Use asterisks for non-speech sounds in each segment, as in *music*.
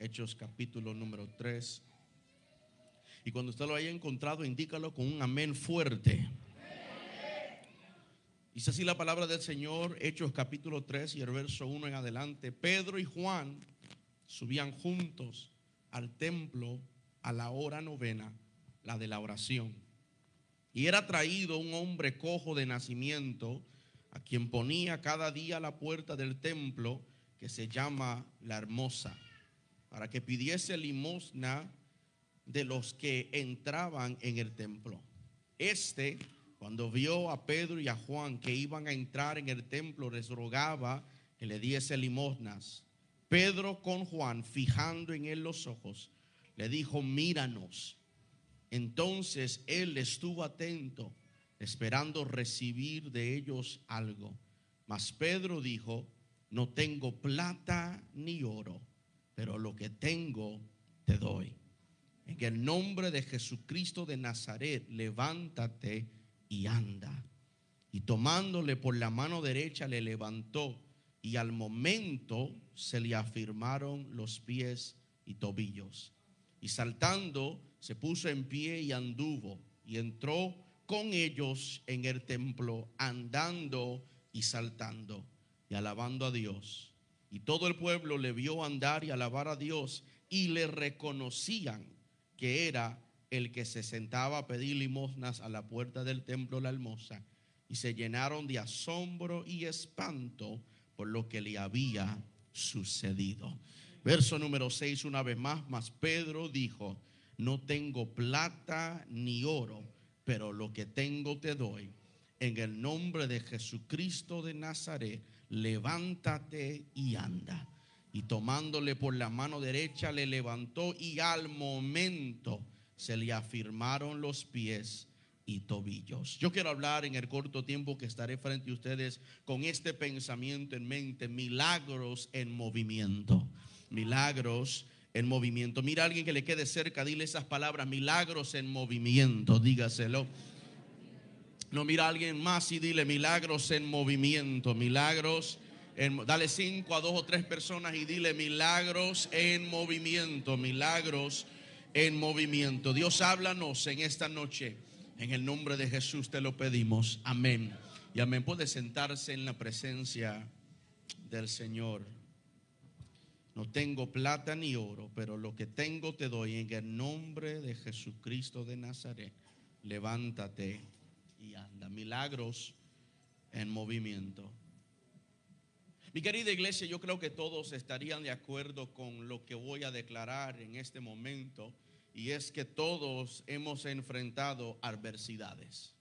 Hechos capítulo número 3. Y cuando usted lo haya encontrado, indícalo con un amén fuerte. Dice así la palabra del Señor, Hechos capítulo 3 y el verso 1 en adelante. Pedro y Juan subían juntos al templo a la hora novena, la de la oración. Y era traído un hombre cojo de nacimiento, a quien ponía cada día la puerta del templo, que se llama la hermosa, para que pidiese limosna de los que entraban en el templo. Este cuando vio a Pedro y a Juan que iban a entrar en el templo, les rogaba que le diese limosnas. Pedro con Juan, fijando en él los ojos, le dijo, míranos. Entonces él estuvo atento, esperando recibir de ellos algo. Mas Pedro dijo, no tengo plata ni oro, pero lo que tengo te doy. En el nombre de Jesucristo de Nazaret, levántate y anda. Y tomándole por la mano derecha le levantó y al momento se le afirmaron los pies y tobillos. Y saltando se puso en pie y anduvo y entró con ellos en el templo andando y saltando y alabando a Dios. Y todo el pueblo le vio andar y alabar a Dios y le reconocían que era el que se sentaba a pedir limosnas a la puerta del templo La Hermosa, y se llenaron de asombro y espanto por lo que le había sucedido. Verso número 6, una vez más, más Pedro dijo, no tengo plata ni oro, pero lo que tengo te doy. En el nombre de Jesucristo de Nazaret, levántate y anda. Y tomándole por la mano derecha, le levantó y al momento se le afirmaron los pies y tobillos. Yo quiero hablar en el corto tiempo que estaré frente a ustedes con este pensamiento en mente, milagros en movimiento, milagros en movimiento. Mira a alguien que le quede cerca, dile esas palabras, milagros en movimiento, dígaselo. No, mira a alguien más y dile milagros en movimiento, milagros. En, dale cinco a dos o tres personas y dile milagros en movimiento, milagros en movimiento. Dios háblanos en esta noche. En el nombre de Jesús te lo pedimos. Amén. Y amén. Puede sentarse en la presencia del Señor. No tengo plata ni oro, pero lo que tengo te doy en el nombre de Jesucristo de Nazaret. Levántate Milagros en movimiento. Mi querida iglesia, yo creo que todos estarían de acuerdo con lo que voy a declarar en este momento, y es que todos hemos enfrentado adversidades.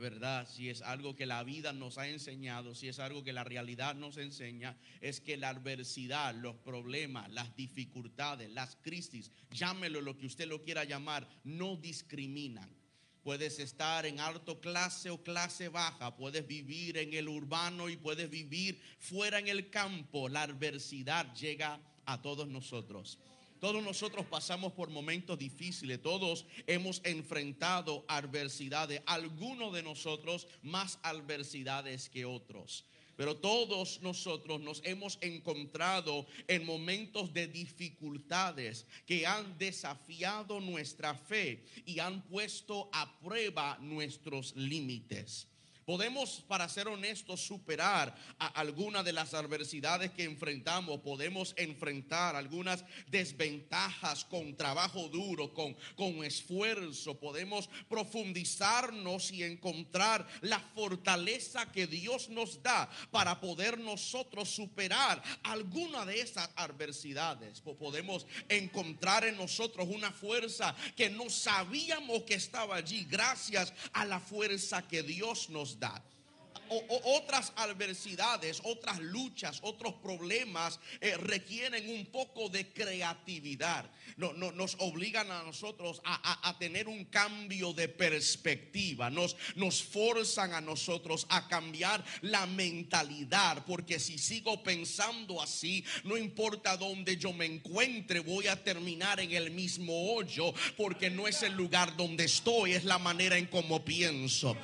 ¿Verdad? Si es algo que la vida nos ha enseñado, si es algo que la realidad nos enseña, es que la adversidad, los problemas, las dificultades, las crisis, llámelo lo que usted lo quiera llamar, no discriminan Puedes estar en alto clase o clase baja, puedes vivir en el urbano y puedes vivir fuera en el campo. La adversidad llega a todos nosotros. Todos nosotros pasamos por momentos difíciles, todos hemos enfrentado adversidades, algunos de nosotros más adversidades que otros. Pero todos nosotros nos hemos encontrado en momentos de dificultades que han desafiado nuestra fe y han puesto a prueba nuestros límites. Podemos, para ser honestos, superar algunas de las adversidades que enfrentamos. Podemos enfrentar algunas desventajas con trabajo duro, con, con esfuerzo. Podemos profundizarnos y encontrar la fortaleza que Dios nos da para poder nosotros superar alguna de esas adversidades. Podemos encontrar en nosotros una fuerza que no sabíamos que estaba allí gracias a la fuerza que Dios nos dá. Otras adversidades, otras luchas, otros problemas eh, requieren un poco de creatividad. No, nos obligan a nosotros a, tener un cambio de perspectiva. Nos, nos forzan a nosotros a cambiar la mentalidad. Porque si sigo pensando así, no importa dónde yo me encuentre, voy a terminar en el mismo hoyo. Porque no es el lugar donde estoy, es la manera en cómo pienso.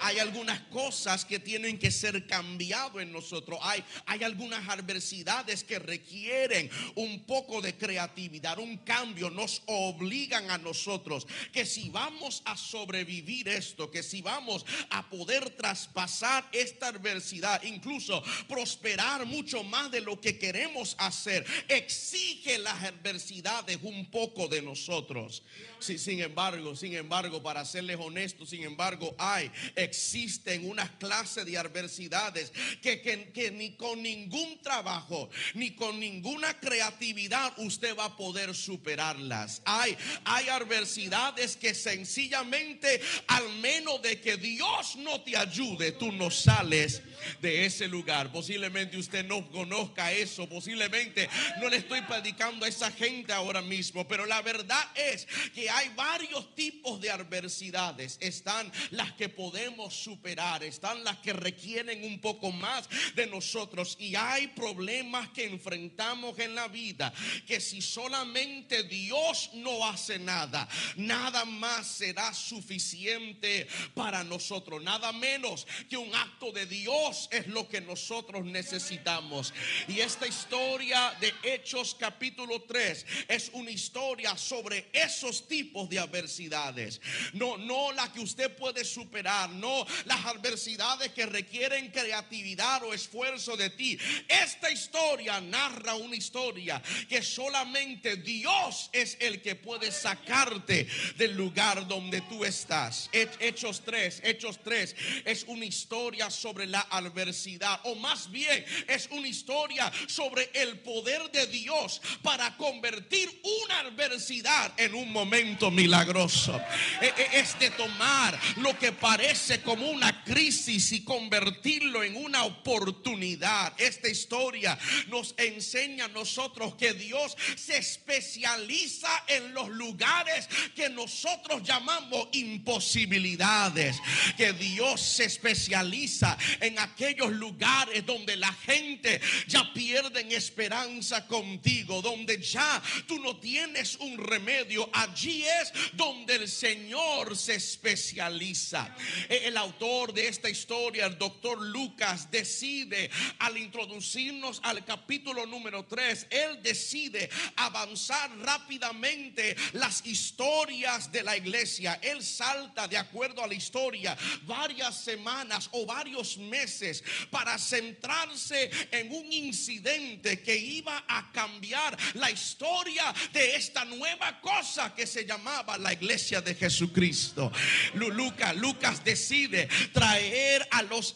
hay algunas cosas que tienen que ser cambiado en nosotros. Hay, hay algunas adversidades que requieren un poco de creatividad, un cambio. Nos obligan a nosotros que si vamos a sobrevivir esto, que si vamos a poder traspasar esta adversidad, incluso prosperar mucho más de lo que queremos hacer, exige las adversidades un poco de nosotros. Sí, sin embargo, sin embargo, para serles honestos, sin embargo, hay, existen unas clases de adversidades que, que, ni con ningún trabajo, ni con ninguna creatividad usted va a poder superarlas. Hay, hay adversidades que sencillamente, al menos de que Dios no te ayude, tú no sales de ese lugar. Posiblemente usted no conozca eso, posiblemente no le estoy predicando a esa gente ahora mismo, pero la verdad es que hay varios tipos de adversidades. Están las que podemos superar, están las que requieren un poco más de nosotros y hay problemas que enfrentamos en la vida que si solamente Dios no hace nada, nada más será suficiente para nosotros, nada menos que un acto de Dios es lo que nosotros necesitamos. Y esta historia de Hechos capítulo 3 es una historia sobre esos tipos de adversidades. No, no la que usted puede superar, no las adversidades que requieren creatividad o esfuerzo de ti. Esta historia narra una historia que solamente Dios es el que puede sacarte del lugar donde tú estás. Hechos 3, Hechos 3 es una historia sobre la adversidad o más bien es una historia sobre el poder de Dios para convertir una adversidad en un momento milagroso. E, e, es de tomar lo que parece como una crisis y convertirlo en una oportunidad. Esta historia nos enseña a nosotros que Dios se especializa en los lugares que nosotros llamamos imposibilidades. Que Dios se especializa en aquellos lugares donde la gente ya pierden esperanza contigo, donde ya tú no tienes un remedio. Allí es donde el Señor se especializa. E, el autor de esta historia, el doctor Lucas, decide al introducirnos al capítulo número 3, él decide avanzar rápidamente las historias de la iglesia. Él salta de acuerdo a la historia varias semanas o varios meses para centrarse en un incidente que iba a cambiar la historia de esta nueva cosa que se llamaba la iglesia de Jesucristo. Lucas, Lucas decide traer a los,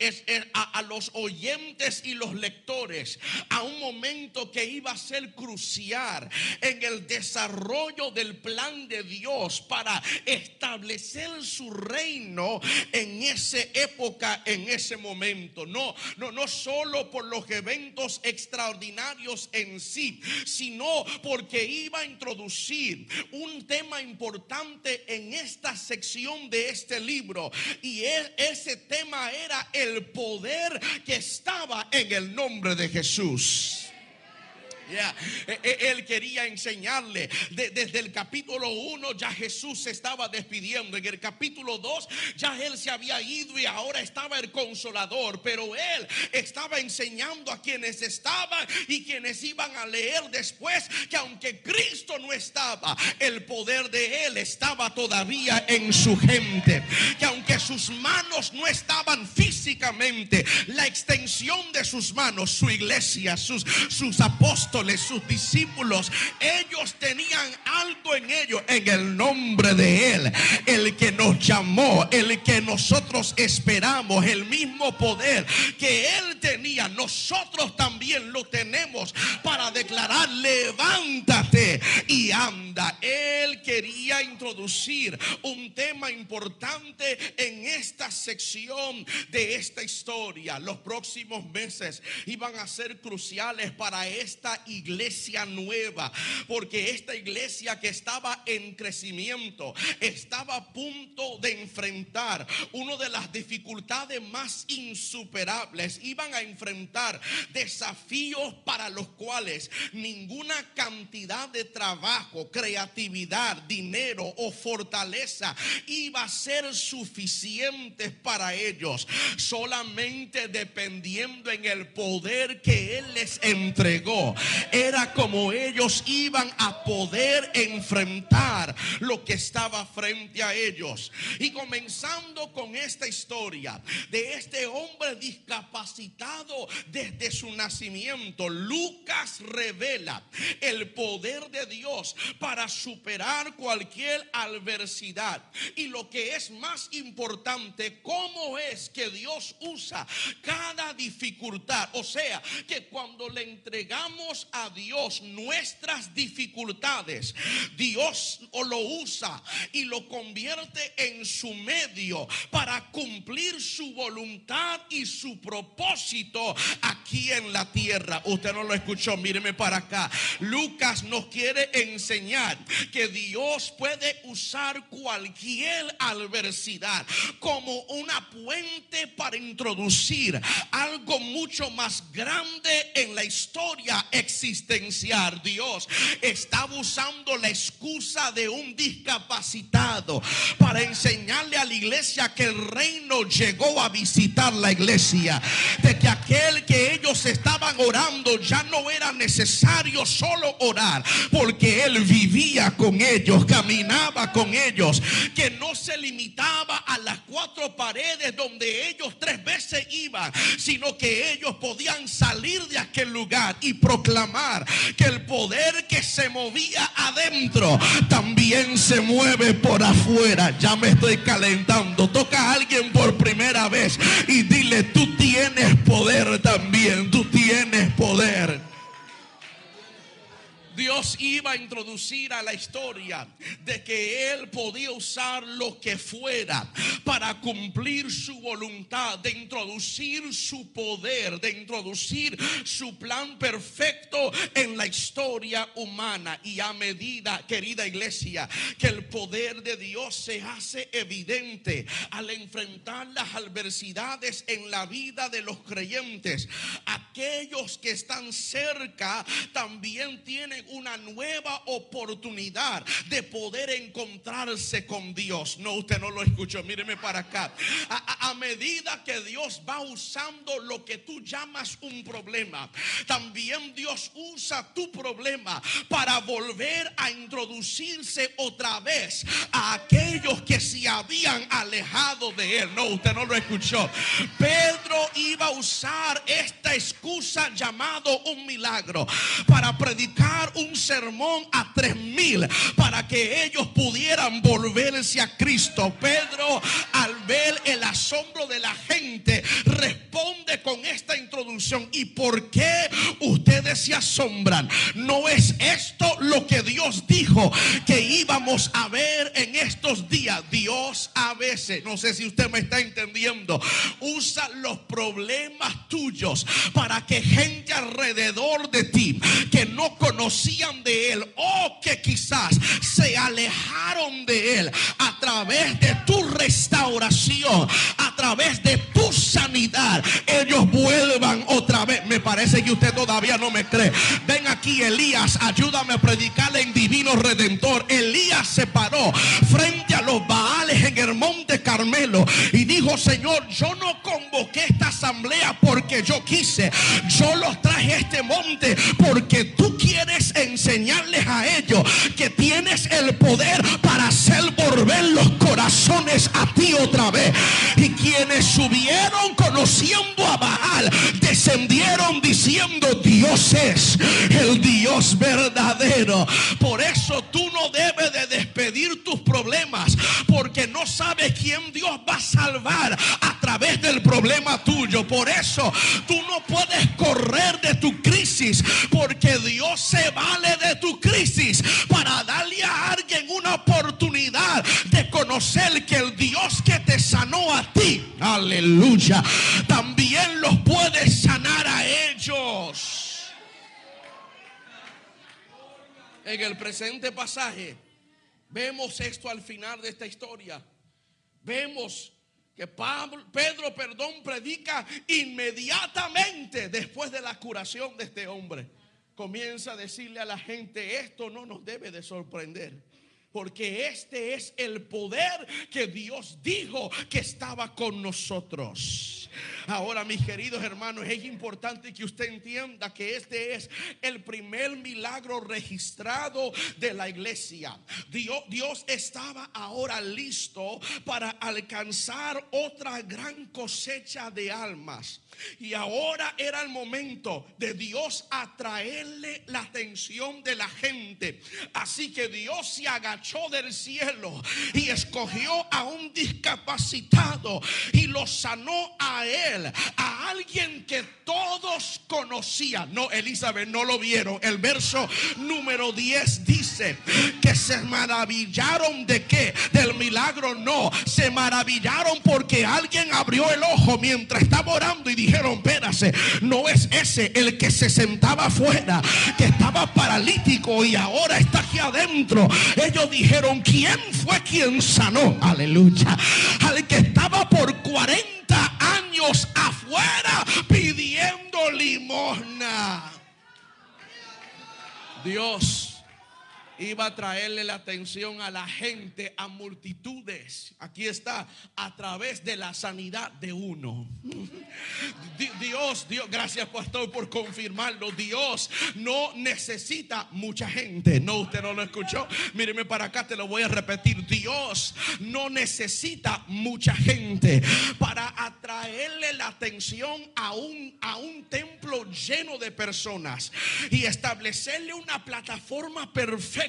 a, los oyentes y los lectores a un momento que iba a ser crucial en el desarrollo del plan de Dios para establecer su reino en esa época, en ese momento. No, no, no solo por los eventos extraordinarios en sí, sino porque iba a introducir un tema importante en esta sección de este libro. Y ese tema era el poder que estaba en el nombre de Jesús. E, e, él quería enseñarle. desde el capítulo 1 ya Jesús se estaba despidiendo. En el capítulo 2 ya él se había ido y ahora estaba el consolador. Pero él estaba enseñando a quienes estaban y quienes iban a leer después que aunque Cristo no estaba, el poder de él estaba todavía en su gente. Que aunque sus manos no estaban físicamente, la extensión de sus manos, su iglesia, sus, sus apóstoles, sus discípulos, ellos tenían algo en ellos, en el nombre de Él, el que nos llamó, el que nosotros esperamos, el mismo poder que Él tenía, nosotros también lo tenemos para declarar, levántate y anda. Él quería introducir un tema importante en esta sección de esta historia. Los próximos meses iban a ser cruciales para esta iglesia nueva, porque esta iglesia que estaba en crecimiento estaba a punto de enfrentar una de las dificultades más insuperables. Iban a enfrentar desafíos para los cuales ninguna cantidad de trabajo, creatividad, dinero o fortaleza iba a ser suficiente para ellos. Solamente dependiendo en el poder que Él les entregó, era como ellos iban a poder enfrentar lo que estaba frente a ellos. Y comenzando con esta historia de este hombre discapacitado desde su nacimiento, Lucas revela el poder de Dios para superar cualquier adversidad. Y lo que es más importante, cómo es que Dios usa cada dificultad. O sea, que cuando le entregamos a Dios nuestras dificultades, Dios lo usa y lo convierte en su medio para cumplir su voluntad y su propósito aquí en la tierra. Usted no lo escuchó, míreme para acá. Lucas nos quiere enseñar que Dios puede usar cualquier adversidad como una puente para introducir algo mucho más grande en la historia existencial. Dios está usando la excusa de un discapacitado para enseñarle a la iglesia que el reino llegó a visitar la iglesia. De que aquel que ellos estaban orando ya no era necesario solo orar, porque él vivía con ellos, caminaba con ellos, que no se limitaba a las cuatro paredes donde ellos tres veces iban, sino que ellos podían salir de aquel lugar y proclamar que el poder que se movía adentro también se mueve por afuera. Ya me estoy calentando. Toca a alguien por primera vez y dile, tú tienes poder también, tú tienes poder. Dios iba a introducir a la historia de que Él podía usar lo que fuera para cumplir su voluntad, de introducir su poder, de introducir su plan perfecto en la historia humana. Y a medida, querida iglesia, que el poder de Dios se hace evidente al enfrentar las adversidades en la vida de los creyentes, aquellos que están cerca también tienen una nueva oportunidad de poder encontrarse con Dios. No, usted no lo escuchó, míreme para acá. A, medida que Dios va usando lo que tú llamas un problema, también Dios usa tu problema para volver a introducirse otra vez a aquellos que se habían alejado de Él. No, usted no lo escuchó. Pedro iba a usar esta excusa llamado un milagro para predicar un sermón a tres mil para que ellos pudieran volverse a Cristo. Pedro, al ver el asombro de la gente, responde con esta introducción. ¿Y por qué ustedes se asombran? No es esto lo que Dios dijo que íbamos a ver en estos días. Dios a veces, no sé si usted me está entendiendo, usa los problemas tuyos para que gente alrededor de ti que no de Él o que quizás se alejaron de Él a través de tu restauración, a través de tu sanidad, ellos vuelvan otra vez. Me parece que usted todavía no me cree. Ven aquí, Elías, ayúdame a predicarle en divino redentor. Elías se paró frente a los Baales en el monte Carmelo y dijo, Señor, yo no convoqué esta asamblea porque yo quise. Yo los traje a este monte porque tú quieres enseñar enseñarles a ellos que tienes el poder para hacer volver los corazones a ti otra vez. Y quienes subieron conociendo a Baal, descendieron diciendo Dios es el Dios verdadero. Por eso tú no debes de despedir tus problemas porque no sabes quién Dios va a salvar a través del problema tuyo. Por eso tú no puedes correr de tu crisis porque Dios se vale de tu crisis para darle a alguien una oportunidad de conocer que el Dios que te sanó a ti, aleluya, también los puede sanar a ellos. En el presente pasaje vemos esto al final de esta historia. Vemos que Pedro, perdón, predica inmediatamente después de la curación de este hombre. Comienza a decirle a la gente, esto no nos debe de sorprender porque este es el poder que Dios dijo que estaba con nosotros. Ahora, mis queridos hermanos, es importante que usted entienda que este es el primer milagro registrado de la iglesia. Dios, Dios estaba ahora listo para alcanzar otra gran cosecha de almas. Y ahora era el momento de Dios atraerle la atención de la gente. Así que Dios se agachó del cielo y escogió a un discapacitado y lo sanó a él, a alguien que todos conocían. No, Elizabeth, no lo vieron. El verso número 10 dice que se maravillaron de qué? Del milagro. No, se maravillaron porque alguien abrió el ojo mientras estaba orando y dijeron, espérase, no es ese el que se sentaba afuera, que estaba paralítico y ahora está aquí adentro. Ellos dijeron, ¿quién fue quien sanó? Aleluya. Al que estaba por 40 años afuera pidiendo limosna. Dios iba a traerle la atención a la gente, a multitudes. Aquí está, a través de la sanidad de uno. *laughs* Dios, Dios, gracias pastor por confirmarlo. Dios no necesita mucha gente. No, usted no lo escuchó. Míreme para acá, te lo voy a repetir. Dios no necesita mucha gente para atraerle la atención a un, a un templo lleno de personas y establecerle una plataforma perfecta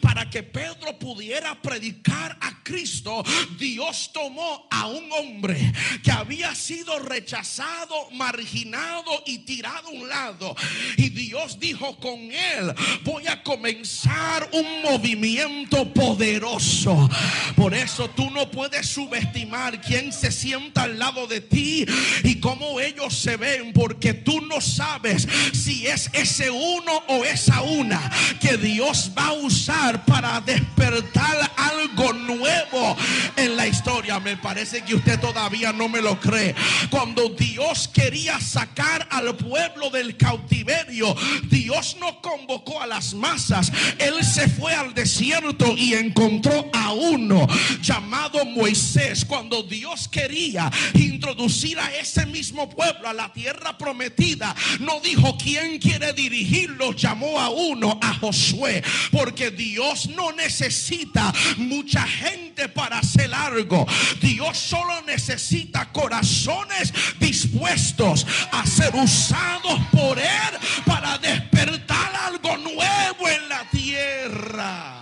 para que Pedro pudiera predicar a Cristo, Dios tomó a un hombre que había sido rechazado, marginado y tirado a un lado. Y Dios dijo con él, voy a comenzar un movimiento poderoso. Por eso tú no puedes subestimar quién se sienta al lado de ti y cómo ellos se ven, porque tú no sabes si es ese uno o esa una que Dios va a usar para despertar algo nuevo en la historia. Me parece que usted todavía no me lo cree. Cuando Dios quería sacar al pueblo del cautiverio, Dios no convocó a las masas. Él se fue al desierto y encontró a uno llamado Moisés. Cuando Dios quería introducir a ese mismo pueblo a la tierra prometida, no dijo quién quiere dirigirlo, llamó a uno, a Josué porque Dios no necesita mucha gente para hacer algo. Dios solo necesita corazones dispuestos a ser usados por Él para despertar algo nuevo en la tierra.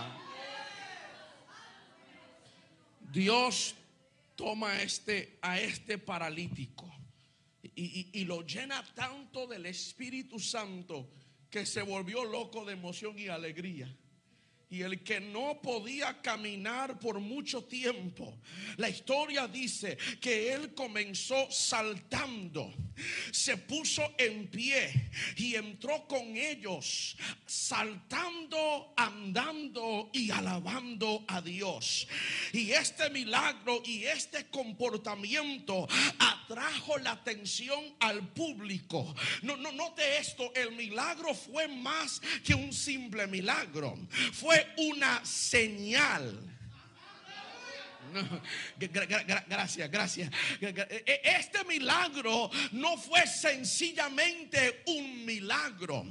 Dios toma este, a este paralítico y, y lo llena tanto del Espíritu Santo que se volvió loco de emoción y alegría y el que no podía caminar por mucho tiempo. La historia dice que él comenzó saltando, se puso en pie y entró con ellos, saltando, andando y alabando a Dios. Y este milagro y este comportamiento atrajo la atención al público. No, no, note esto, el milagro fue más que un simple milagro. Fue una señal. gracias, gracias. E, este milagro no fue sencillamente un milagro.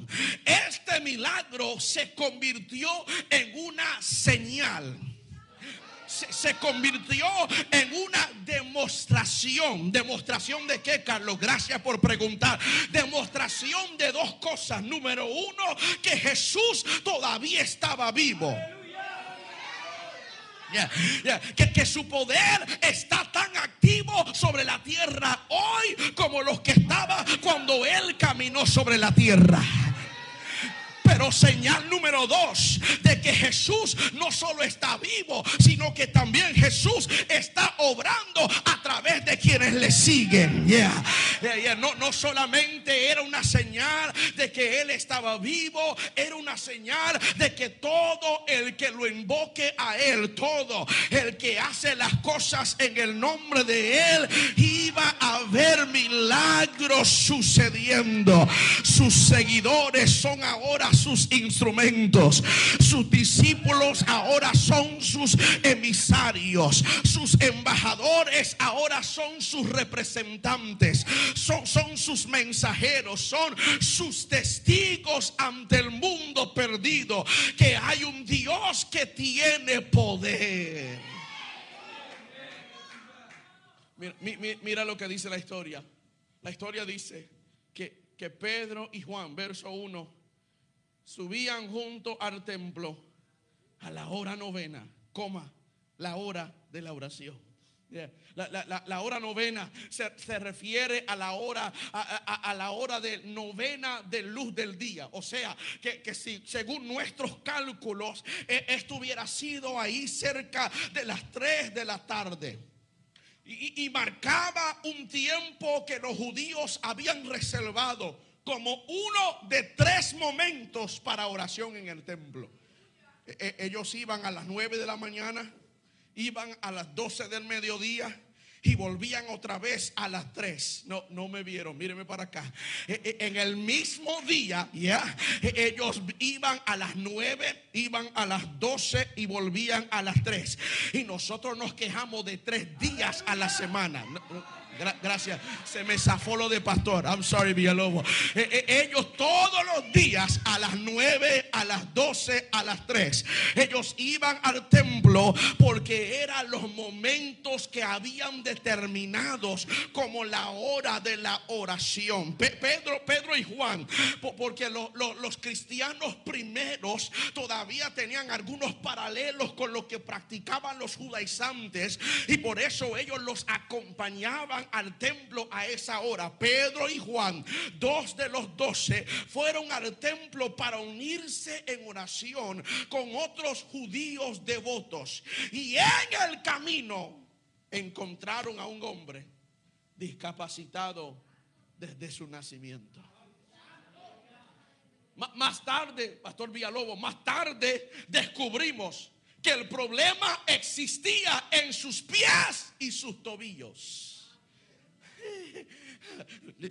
Este milagro se convirtió en una señal se, convirtió en una demostración. ¿Demostración de qué, Carlos? Gracias por preguntar. Demostración de dos cosas. Número uno, que Jesús todavía estaba vivo. Que, que, su poder está tan activo sobre la tierra hoy como los que estaba cuando Él caminó sobre la tierra. Pero señal número dos de que Jesús no solo está vivo, sino que también Jesús está obrando a través de quienes le siguen. No, no solamente era una señal de que Él estaba vivo, era una señal de que todo el que lo invoque a Él, todo el que hace las cosas en el nombre de Él, iba a ver milagros sucediendo. Sus seguidores son ahora sus instrumentos, sus discípulos ahora son sus emisarios, sus embajadores ahora son sus representantes, son, son sus mensajeros, son sus testigos ante el mundo perdido, que hay un Dios que tiene poder. Mira, mira, lo que dice la historia. La historia dice que, que Pedro y Juan, verso 1, subían junto al templo a la hora novena, coma, la hora de la oración. La, hora novena se, refiere a la hora, a, la hora de novena de luz del día. O sea, que, si según nuestros cálculos eh, estuviera sido ahí cerca de las 3 de la tarde. Y, y marcaba un tiempo que los judíos habían reservado como uno de tres momentos para oración en el templo. E, e, ellos iban a las 9 de la mañana iban a las 12 del mediodía y volvían otra vez a las 3. No, no me vieron, mírenme para acá. E, en el mismo día, ya, ellos iban a las 9, iban a las 12 y volvían a las 3. Y nosotros nos quejamos de tres días a la semana gracias. Se me zafó lo de pastor. I'm sorry, Villalobos. Eh, eh, ellos todos los días a las 9, a las 12, a las 3. Ellos iban al templo porque eran los momentos que habían determinados como la hora de la oración. Pedro, Pedro y Juan, porque los cristianos primeros todavía tenían algunos paralelos con lo que practicaban los judaizantes y por eso ellos los acompañaban al templo a esa hora. Pedro y Juan, dos de los doce, fueron al templo para unirse en oración con otros judíos devotos. Y en el camino encontraron a un hombre discapacitado desde su nacimiento. Más tarde, Pastor Villalobos, más tarde descubrimos que el problema existía en sus pies y sus tobillos.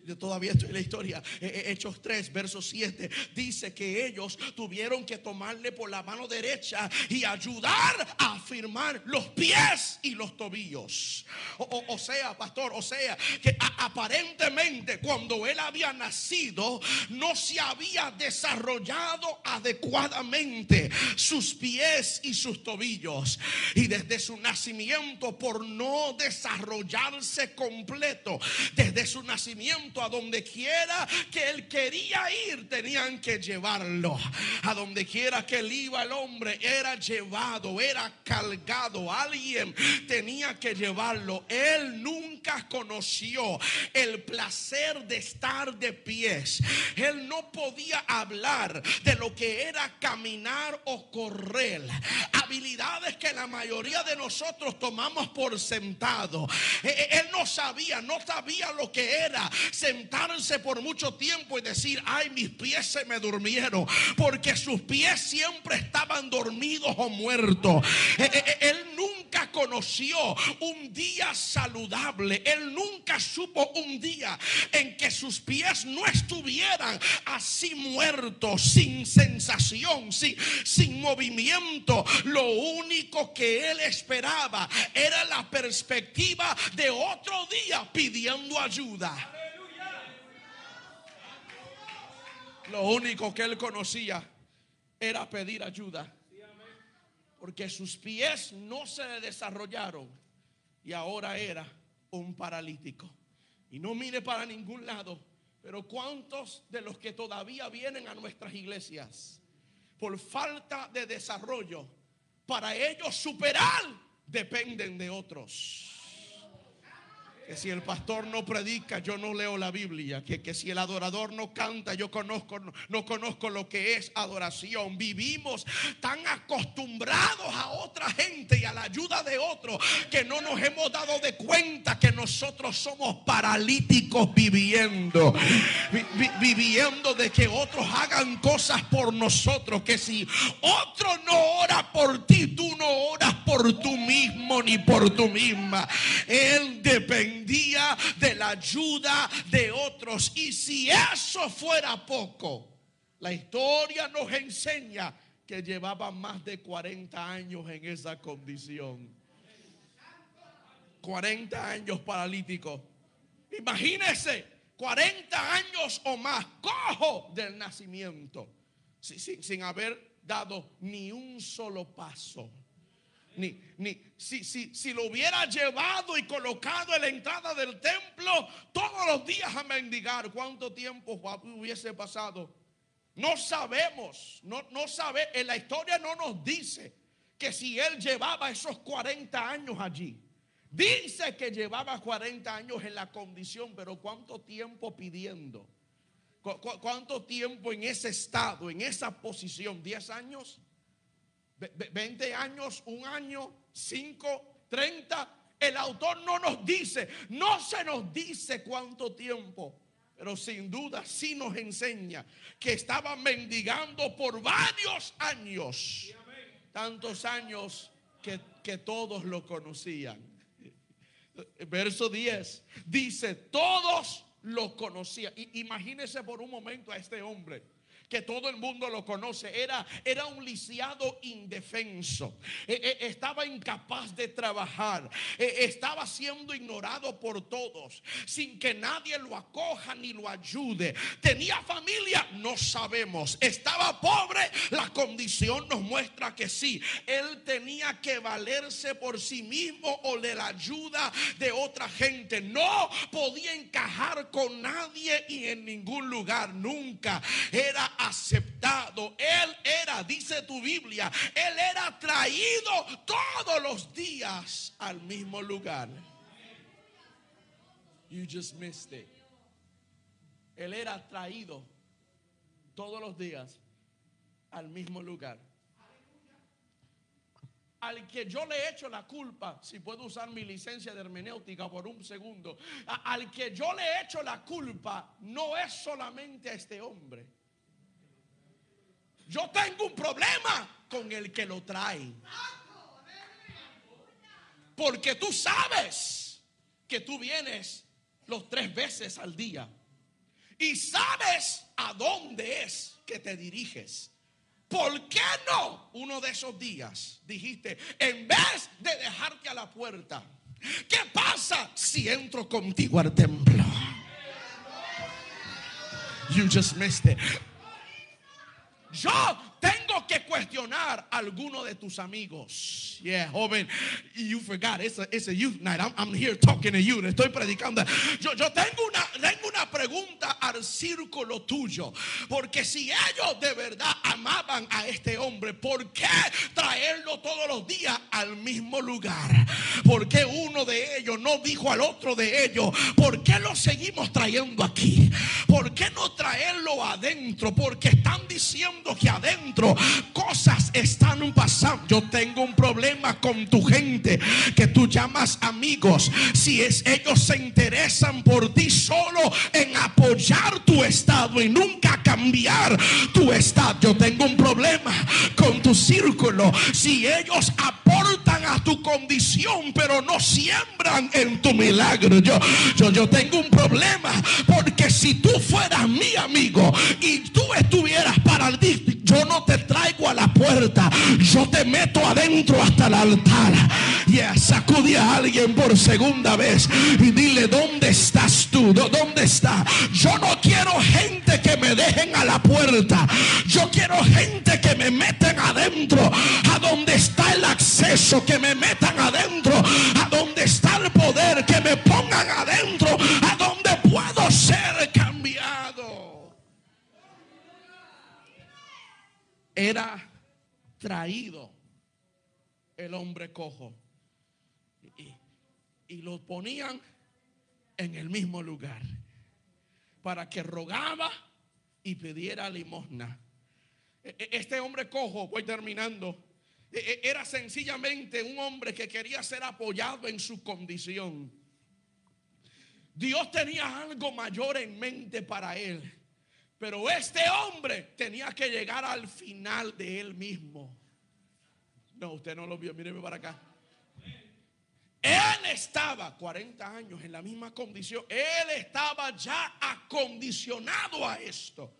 Yo todavía estoy en la historia. Eh, eh, Hechos 3, verso 7. Dice que ellos tuvieron que tomarle por la mano derecha y ayudar a afirmar los pies y los tobillos. O, sea, pastor, o sea, que aparentemente cuando él había nacido no se había desarrollado adecuadamente sus pies y sus tobillos. Y desde su nacimiento, por no desarrollarse completo, desde su nacimiento, a donde quiera que él quería ir, tenían que llevarlo. A donde quiera que él iba, el hombre era llevado, era cargado. Alguien tenía que llevarlo. Él nunca conoció el placer de estar de pies. Él no podía hablar de lo que era caminar o correr. Habilidades que la mayoría de nosotros tomamos por sentado. E, e, él no sabía, no sabía lo que era sentarse por mucho tiempo y decir, ay, mis pies se me durmieron, porque sus pies siempre estaban dormidos o muertos. Eh, eh, eh, él nunca conoció un día saludable, él nunca supo un día en que sus pies no estuvieran así muertos, sin sensación, sin, sin movimiento. Lo único que él esperaba era la perspectiva de otro día pidiendo ayuda. Lo único que él conocía era pedir ayuda. Porque sus pies no se desarrollaron y ahora era un paralítico. Y no mire para ningún lado. Pero ¿cuántos de los que todavía vienen a nuestras iglesias por falta de desarrollo, para ellos superar, dependen de otros? Que si el pastor no predica, yo no leo la Biblia, que, que si el adorador no canta, yo conozco, no, no, conozco lo que es adoración. Vivimos tan acostumbrados a otra gente y a la ayuda de otros que no nos hemos dado de cuenta que nosotros somos paralíticos viviendo, viviendo de que otros hagan cosas por nosotros, que si otro no ora por ti, tú no oras por tú mismo ni por tú misma. Él depende de la ayuda de otros. Y si eso fuera poco, la historia nos enseña que llevaba más de 40 años en esa condición. 40 años paralítico. Imagínese, 40 años o más, cojo del nacimiento, sin, sin haber dado ni un solo paso ni, ni si, si, si, lo hubiera llevado y colocado en la entrada del templo todos los días a mendigar, ¿cuánto tiempo hubiese pasado? No sabemos, no, no sabe, en la historia no nos dice que si él llevaba esos 40 años allí. Dice que llevaba 40 años en la condición, pero ¿cuánto tiempo pidiendo? ¿Cuánto tiempo en ese estado, en esa posición? ¿10 años? 20 años, un año, 5, 30. El autor no nos dice, no se nos dice cuánto tiempo, pero sin duda sí nos enseña que estaba mendigando por varios años, tantos años que, que todos lo conocían. Verso 10 dice, todos lo conocían. Imagínese por un momento a este hombre que todo el mundo lo conoce. Era, era un lisiado indefenso. E, e, estaba incapaz de trabajar. E, estaba siendo ignorado por todos. Sin que nadie lo acoja ni lo ayude. Tenía familia, no sabemos. Estaba pobre, la condición nos muestra que sí. Él tenía que valerse por sí mismo o de la ayuda de otra gente. No podía encajar con nadie y en ningún lugar. Nunca era aceptado. Él era, dice tu Biblia, él era traído todos los días al mismo lugar. You just missed it. Él era traído todos los días al mismo lugar. Al que yo le he hecho la culpa, si puedo usar mi licencia de hermenéutica por un segundo, al que yo le he hecho la culpa no es solamente a este hombre yo tengo un problema con el que lo trae. Porque tú sabes que tú vienes los tres veces al día. Y sabes a dónde es que te diriges. ¿Por qué no uno de esos días dijiste, en vez de dejarte a la puerta, ¿qué pasa si entro contigo al templo? You just missed it. Yo tengo que cuestionar a alguno de tus amigos. Yeah, joven, you forgot. It's a, it's a youth night. I'm, I'm, here talking to you. Estoy predicando. Yo, yo tengo, una, tengo una pregunta al círculo tuyo. Porque si ellos de verdad amaban a este hombre, ¿por qué traerlo todos los días al mismo lugar? ¿Por qué uno de ellos no dijo al otro de ellos, ¿por qué lo seguimos trayendo aquí? ¿Por qué no traerlo adentro? Porque están diciendo que adentro cosas están pasando. Yo tengo un problema con tu gente que tú llamas amigos. Si es ellos se interesan por ti solo en apoyar tu estado y nunca cambiar tu estado. Yo tengo un problema con tu círculo. Si ellos aportan a tu condición, pero no siembran en tu milagro. Yo, yo, yo tengo un problema porque si tú fueras mi amigo y tú estuvieras paralítico, yo no te traigo a la puerta, yo te meto adentro hasta el altar. Y yeah, sacude a alguien por segunda vez y dile, ¿dónde estás tú? ¿Dónde está? Yo no quiero gente que me dejen a la puerta. Yo quiero gente que me meten adentro, a donde está el acceso, que me metan adentro, a donde está el poder, que me pongan adentro, Era traído el hombre cojo. Y, lo ponían en el mismo lugar para que rogaba y pidiera limosna. E- e- Este hombre cojo, voy terminando, e- era sencillamente un hombre que quería ser apoyado en su condición. Dios tenía algo mayor en mente para él, pero este hombre tenía que llegar al final de él mismo. No, usted no lo vio, míreme para acá. Él estaba 40 años en la misma condición. Él estaba ya acondicionado a esto.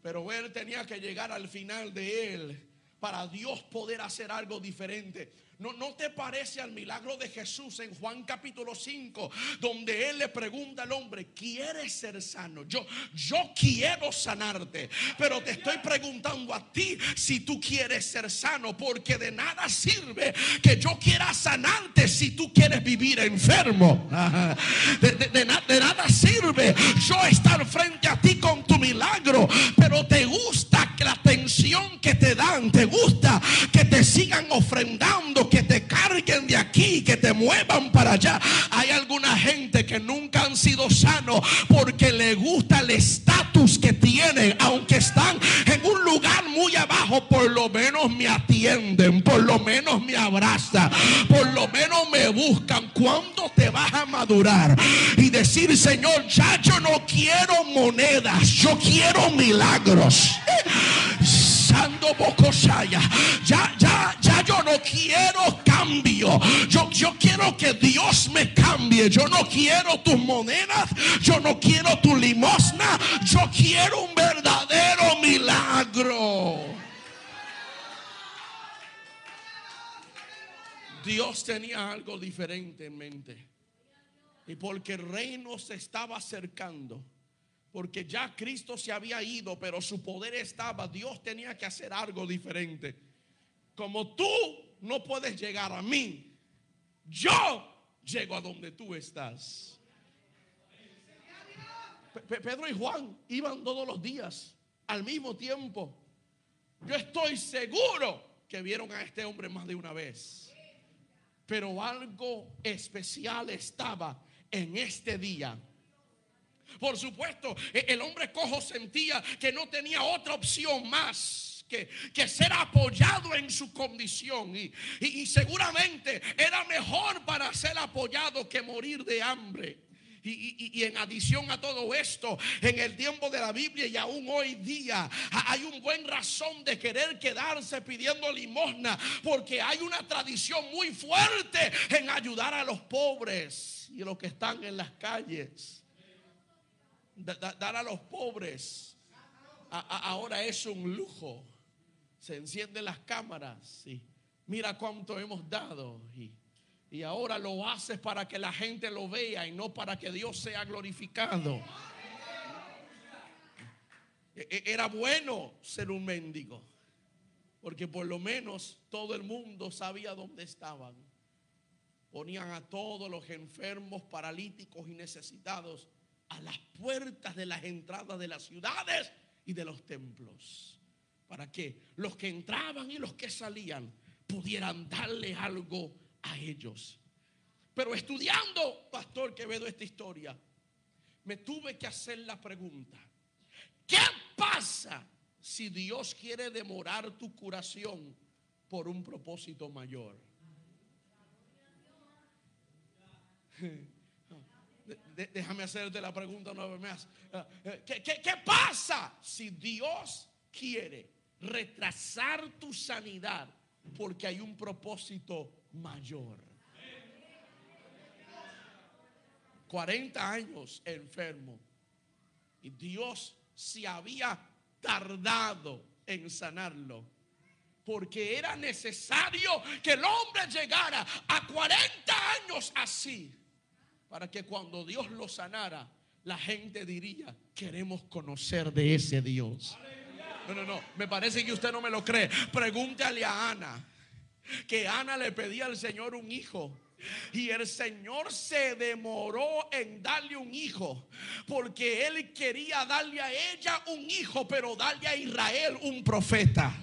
Pero él tenía que llegar al final de él para Dios poder hacer algo diferente. ¿No, ¿No te parece al milagro de Jesús en Juan capítulo 5, donde él le pregunta al hombre, ¿quieres ser sano? Yo, yo quiero sanarte, pero te estoy preguntando a ti si tú quieres ser sano, porque de nada sirve que yo quiera sanarte si tú quieres vivir enfermo. *laughs* De, de- de nada sirve yo estar frente a ti con tu milagro, pero te gusta que la que te dan, te gusta que te sigan ofrendando, que te carguen de aquí, que te muevan para allá. Hay alguna gente que nunca han sido sanos porque le gusta el estatus que tienen, aunque están en un lugar muy abajo, por lo menos me atienden, por lo menos me abrazan, por lo menos me buscan. ¿Cuándo te vas a madurar y decir, Señor, ya yo no quiero monedas, yo quiero milagros? Sando Bocosaya. Ya, ya, ya yo no quiero cambio. Yo, yo quiero que Dios me cambie. Yo no quiero tus monedas. Yo no quiero tu limosna. Yo quiero un verdadero milagro. Dios tenía algo diferente en mente. Y porque el reino se estaba acercando, porque ya Cristo se había ido, pero su poder estaba, Dios tenía que hacer algo diferente. Como tú no puedes llegar a mí, yo llego a donde tú estás. Pe- Pe- Pedro y Juan iban todos los días al mismo tiempo. Yo estoy seguro que vieron a este hombre más de una vez. Pero algo especial estaba en este día. Por supuesto, e- el hombre cojo sentía que no tenía otra opción más que, que ser apoyado en su condición. Y, y- seguramente era mejor para ser apoyado que morir de hambre. Y, y- en adición a todo esto, en el tiempo de la Biblia y aún hoy día, ha- hay un buen razón de querer quedarse pidiendo limosna, porque hay una tradición muy fuerte en ayudar a los pobres y los que están en las calles. Da- da- dar a los pobres ahora es un lujo. Se encienden las cámaras y mira cuánto hemos dado. Y, y ahora lo haces para que la gente lo vea y no para que Dios sea glorificado. E- e- Era bueno ser un mendigo, porque por lo menos todo el mundo sabía dónde estaban. Ponían a todos los enfermos, paralíticos y necesitados a las puertas de las entradas de las ciudades y de los templos. Para que los que entraban y los que salían pudieran darle algo a ellos. Pero estudiando, Pastor Quevedo, esta historia, me tuve que hacer la pregunta. ¿Qué pasa si Dios quiere demorar tu curación por un propósito mayor? Déjame hacerte la pregunta una. Ah, eh, ¿Qué, qué- qué pasa si Dios quiere retrasar tu sanidad porque hay un propósito mayor? 40 años enfermo y Dios se había tardado en sanarlo. Porque era necesario que el hombre llegara a 40 años así para que cuando Dios lo sanara, la gente diría, queremos conocer de ese Dios. No, no, no, me parece que usted no me lo cree. Pregúntale a Ana, que Ana le pedía al Señor un hijo. Y el Señor se demoró en darle un hijo, porque Él quería darle a ella un hijo, pero darle a Israel un profeta.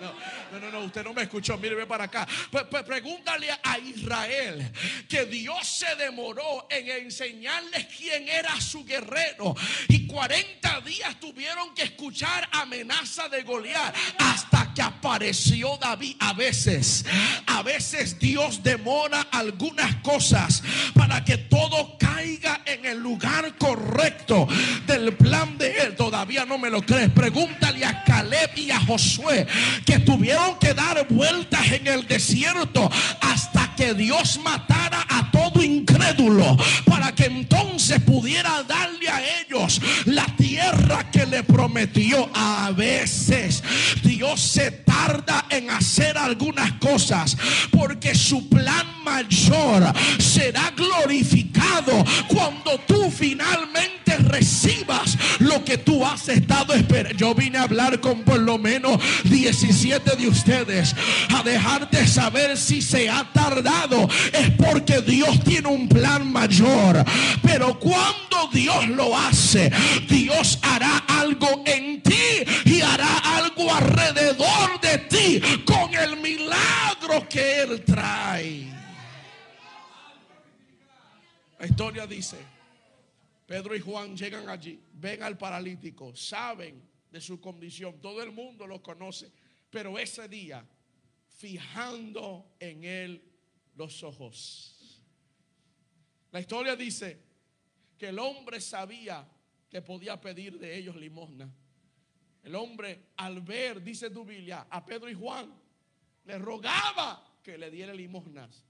No, no, no, usted no me escuchó. Míreme para acá. Pues, pues, pregúntale a Israel que Dios se demoró en enseñarles quién era su guerrero. Y 40 días tuvieron que escuchar amenaza de Goliat hasta que apareció David. A veces, a veces Dios demora algunas cosas para que todo caiga en el lugar correcto del plan de Él. Todavía no me lo crees. Pregúntale a Caleb y a Josué que tuvieron que dar vueltas en el desierto hasta que Dios matara a incrédulo para que entonces pudiera darle a ellos la tierra que le prometió. A veces Dios se tarda en hacer algunas cosas porque su plan mayor será glorificado cuando tú finalmente recibas lo que tú has estado esperando. Yo vine a hablar con por lo menos 17 de ustedes a dejarte saber si se ha tardado es porque Dios tiene un plan mayor. Pero cuando Dios lo hace, Dios hará algo en ti y hará algo alrededor de ti con el milagro que Él trae. La historia dice, Pedro y Juan llegan allí, ven al paralítico, saben de su condición, todo el mundo lo conoce, pero ese día, fijando en él los ojos. La historia dice que el hombre sabía que podía pedir de ellos limosna. El hombre al ver, dice tu Biblia, a Pedro y Juan, le rogaba que le diera limosnas.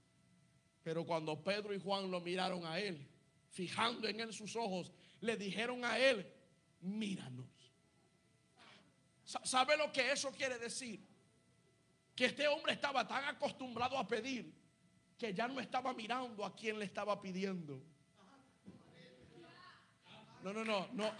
Pero cuando Pedro y Juan lo miraron a él, fijando en él sus ojos, le dijeron a él, míranos. ¿Sabe lo que eso quiere decir? Que este hombre estaba tan acostumbrado a pedir que ya no estaba mirando a quien le estaba pidiendo. No, no, no, no.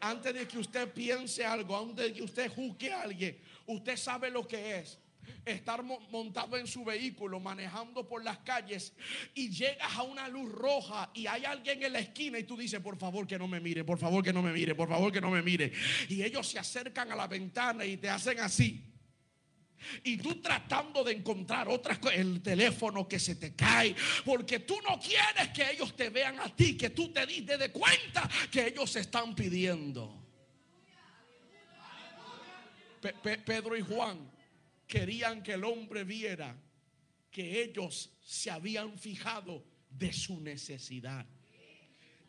Antes de que usted piense algo, antes de que usted juzgue a alguien, usted sabe lo que es estar montado en su vehículo, manejando por las calles y llegas a una luz roja y hay alguien en la esquina y tú dices, por favor que no me mire, por favor que no me mire, por favor que no me mire. Y ellos se acercan a la ventana y te hacen así. Y tú tratando de encontrar otras cosas, el teléfono que se te cae, porque tú no quieres que ellos te vean a ti, que tú te des de cuenta que ellos están pidiendo. Pedro y Juan querían que el hombre viera que ellos se habían fijado de su necesidad.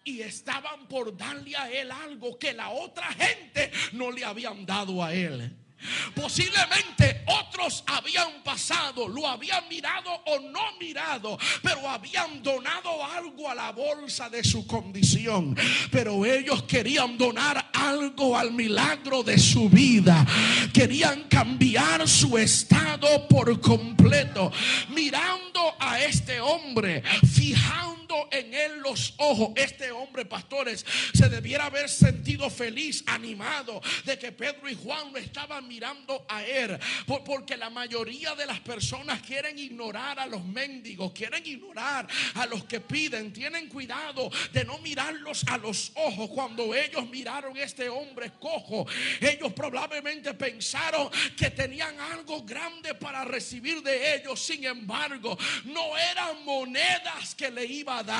Y estaban por darle a él algo que la otra gente no le habían dado a él. Posiblemente otros habían pasado, lo habían mirado o no mirado, pero habían donado algo a la bolsa de su condición. Pero ellos querían donar algo al milagro de su vida. Querían cambiar su estado por completo. Mirando a este hombre, fijando en él los ojos. Este hombre, pastores, se debiera haber sentido feliz, animado de que Pedro y Juan lo estaban mirando a él. Porque la mayoría de las personas quieren ignorar a los mendigos, quieren ignorar a los que piden. Tienen cuidado de no mirarlos a los ojos. Cuando ellos miraron a este hombre cojo, ellos probablemente pensaron que tenían algo grande para recibir de ellos. Sin embargo, no eran monedas que le iba a dar.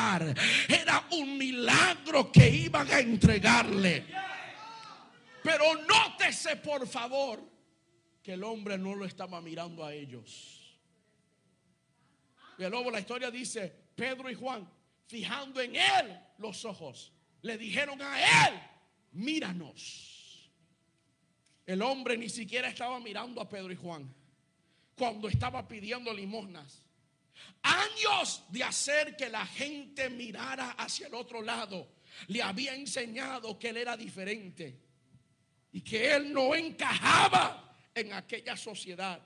Era un milagro que iban a entregarle. Pero nótese por favor que el hombre no lo estaba mirando a ellos. Y luego la historia dice, Pedro y Juan, fijando en él los ojos, le dijeron a él, míranos. El hombre ni siquiera estaba mirando a Pedro y Juan cuando estaba pidiendo limosnas años de hacer que la gente mirara hacia el otro lado, le había enseñado que él era diferente y que él no encajaba en aquella sociedad.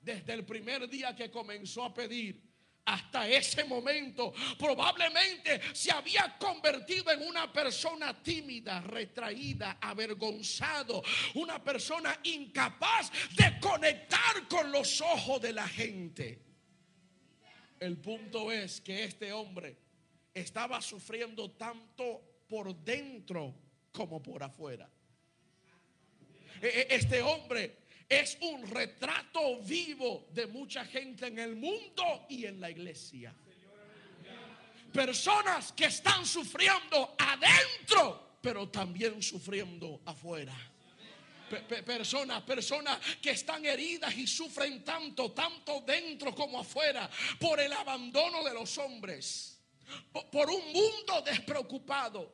Desde el primer día que comenzó a pedir hasta ese momento probablemente se había convertido en una persona tímida, retraída, avergonzado, una persona incapaz de conectar con los ojos de la gente. El punto es que este hombre estaba sufriendo tanto por dentro como por afuera. E, e, este hombre es un retrato vivo de mucha gente en el mundo y en la iglesia. Personas que están sufriendo adentro, pero también sufriendo afuera. Personas, personas que están heridas y sufren tanto, tanto dentro como afuera, por el abandono de los hombres, por un mundo despreocupado,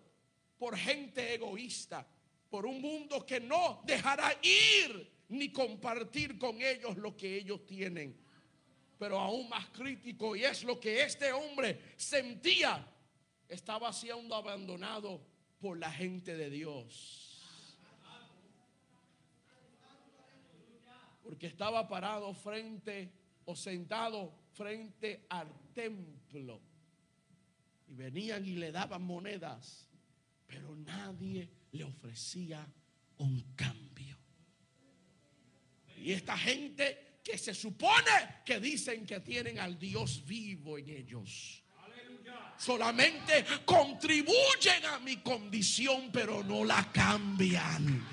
por gente egoísta, por un mundo que no dejará ir ni compartir con ellos lo que ellos tienen. Pero aún más crítico, y es lo que este hombre sentía, estaba siendo abandonado por la gente de Dios. Porque estaba parado frente o sentado frente al templo. Y venían y le daban monedas, pero nadie le ofrecía un cambio. Y esta gente que se supone que dicen que tienen al Dios vivo en ellos. Solamente contribuyen a mi condición, pero no la cambian.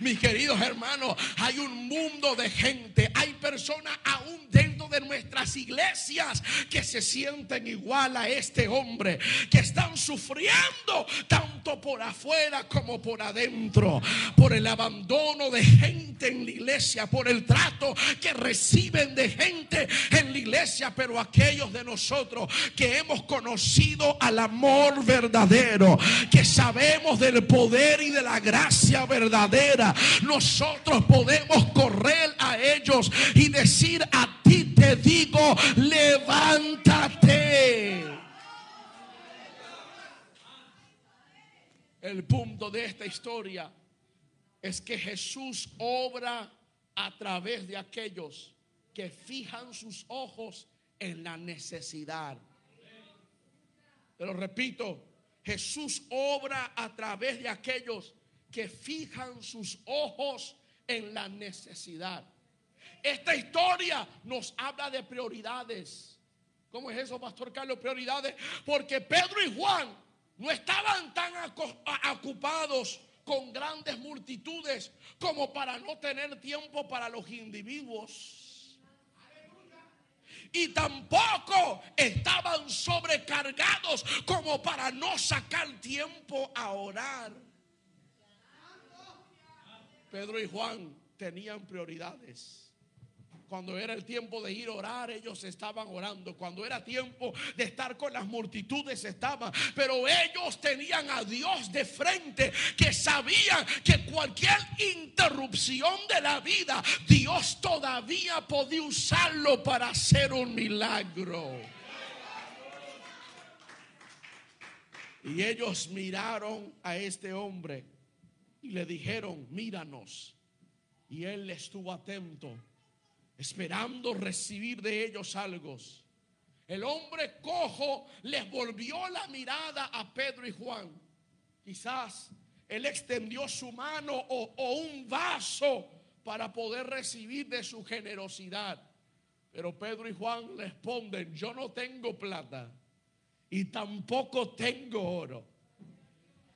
Mis queridos hermanos, hay un mundo de gente, hay personas aún dentro de nuestras iglesias que se sienten igual a este hombre, que están sufriendo tanto por afuera como por adentro, por el abandono de gente en la iglesia, por el trato que reciben de gente en la iglesia, pero aquellos de nosotros que hemos conocido al amor verdadero, que sabemos del poder y de la gracia verdadera, nosotros podemos correr a ellos y decir a ti te digo, levántate. El punto de esta historia es que Jesús obra a través de aquellos que fijan sus ojos en la necesidad. Pero repito, Jesús obra a través de aquellos que fijan sus ojos en la necesidad. Esta historia nos habla de prioridades. ¿Cómo es eso, Pastor Carlos? Prioridades. Porque Pedro y Juan no estaban tan ocupados con grandes multitudes como para no tener tiempo para los individuos. Y tampoco estaban sobrecargados como para no sacar tiempo a orar. Pedro y Juan tenían prioridades. Cuando era el tiempo de ir a orar, ellos estaban orando. Cuando era tiempo de estar con las multitudes, estaban. Pero ellos tenían a Dios de frente, que sabían que cualquier interrupción de la vida, Dios todavía podía usarlo para hacer un milagro. Y ellos miraron a este hombre y le dijeron, míranos. Y él estuvo atento, esperando recibir de ellos algo. El hombre cojo les volvió la mirada a Pedro y Juan. Quizás él extendió su mano o, un vaso para poder recibir de su generosidad. Pero Pedro y Juan responden, yo no tengo plata y tampoco tengo oro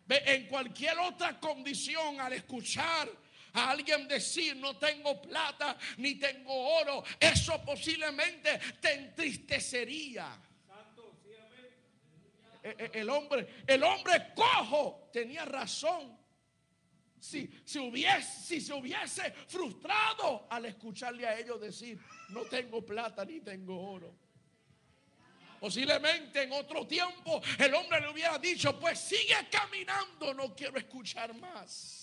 en cualquier otra condición al escuchar a alguien decir no tengo plata ni tengo oro, eso posiblemente te entristecería. E, e, el hombre, el hombre cojo tenía razón. Si, si, hubiese, si se hubiese frustrado al escucharle a ellos decir, no tengo plata ni tengo oro. Posiblemente en otro tiempo el hombre le hubiera dicho, pues sigue caminando, no quiero escuchar más.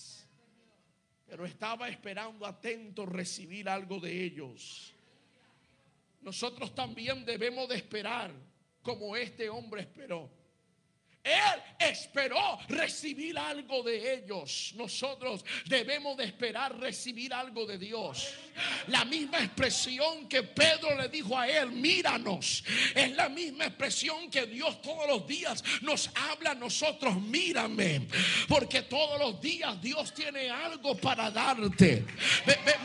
Pero estaba esperando atento recibir algo de ellos. Nosotros también debemos de esperar como este hombre esperó. Él esperó recibir algo de ellos. Nosotros debemos de esperar recibir algo de Dios. La misma expresión que Pedro le dijo a él, míranos. Es la misma expresión que Dios todos los días nos habla a nosotros, mírame. Porque todos los días Dios tiene algo para darte.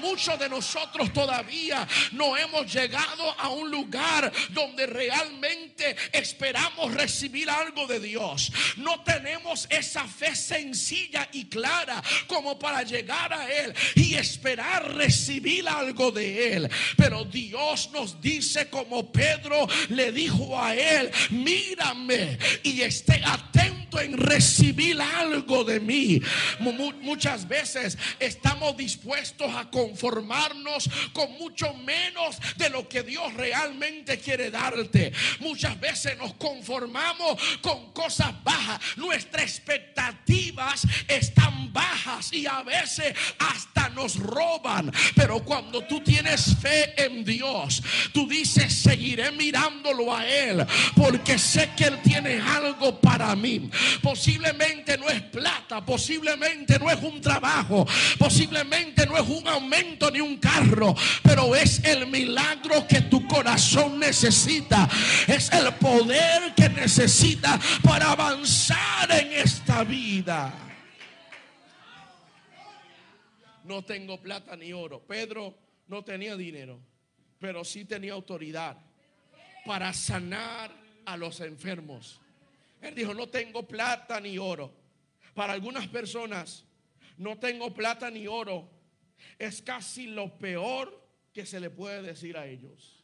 muchos de nosotros todavía no hemos llegado a un lugar donde realmente esperamos recibir algo de Dios. No tenemos esa fe sencilla y clara como para llegar a Él y esperar recibir algo de Él. Pero Dios nos dice como Pedro le dijo a Él, mírame y esté atento en recibir algo de mí. Muchas veces estamos dispuestos a conformarnos con mucho menos de lo que Dios realmente quiere darte. Muchas veces nos conformamos con cosas bajas. Nuestras expectativas están bajas y a veces hasta nos roban. Pero cuando tú tienes fe en Dios, tú dices, seguiré mirándolo a Él porque sé que Él tiene algo para mí. Posiblemente no es plata, posiblemente no es un trabajo, posiblemente no es un aumento ni un carro, pero es el milagro que tu corazón necesita. Es el poder que necesita para avanzar en esta vida. No tengo plata ni oro. Pedro no tenía dinero, pero sí tenía autoridad para sanar a los enfermos. Él dijo, no tengo plata ni oro. Para algunas personas, no tengo plata ni oro. Es casi lo peor que se le puede decir a ellos.